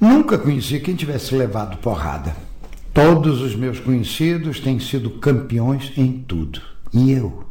Nunca conheci quem tivesse levado porrada. Todos os meus conhecidos têm sido campeões em tudo. E eu?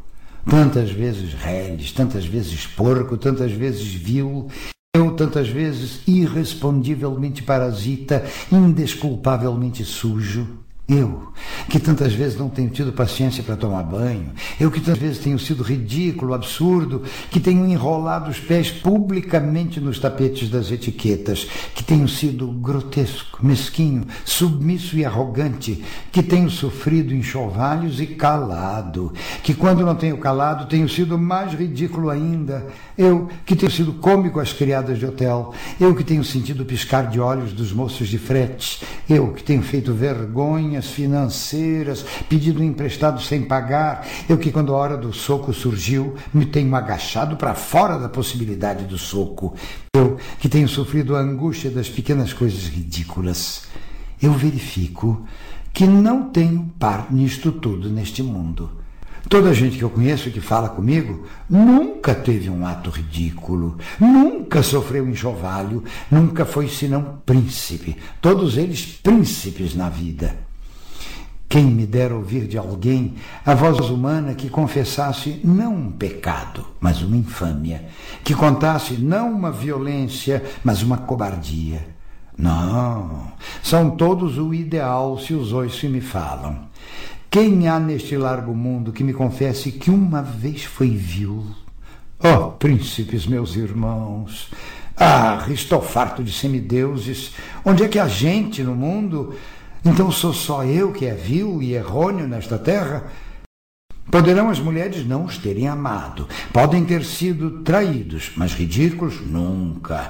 Tantas vezes reles, tantas vezes porco, tantas vezes vil, eu tantas vezes irrespondivelmente parasita, indesculpavelmente sujo. Eu, que tantas vezes não tenho tido paciência para tomar banho, eu que tantas vezes tenho sido ridículo, absurdo, que tenho enrolado os pés publicamente nos tapetes das etiquetas, que tenho sido grotesco, mesquinho, submisso e arrogante, que tenho sofrido enxovalhos e calado, que quando não tenho calado tenho sido mais ridículo ainda, eu que tenho sido cômico às criadas de hotel, eu que tenho sentido piscar de olhos dos moços de frete, eu que tenho feito vergonha financeiras, pedido emprestado sem pagar. Eu que, quando a hora do soco surgiu, me tenho agachado para fora da possibilidade do soco. Eu que tenho sofrido a angústia das pequenas coisas ridículas. Eu verifico que não tenho par nisto tudo neste mundo. Toda a gente que eu conheço que fala comigo nunca teve um ato ridículo, nunca sofreu enxovalho, nunca foi senão príncipe. Todos eles príncipes na vida. Quem me dera ouvir de alguém a voz humana que confessasse não um pecado, mas uma infâmia, que contasse não uma violência, mas uma cobardia. Não, são todos o ideal se os oiço me falam. Quem há neste largo mundo que me confesse que uma vez foi vil? Oh, príncipes, meus irmãos! Ah, estou farto de semideuses. Onde é que a gente no mundo então sou só eu que é vil e errôneo nesta terra? Poderão as mulheres não os terem amado, podem ter sido traídos, mas ridículos nunca.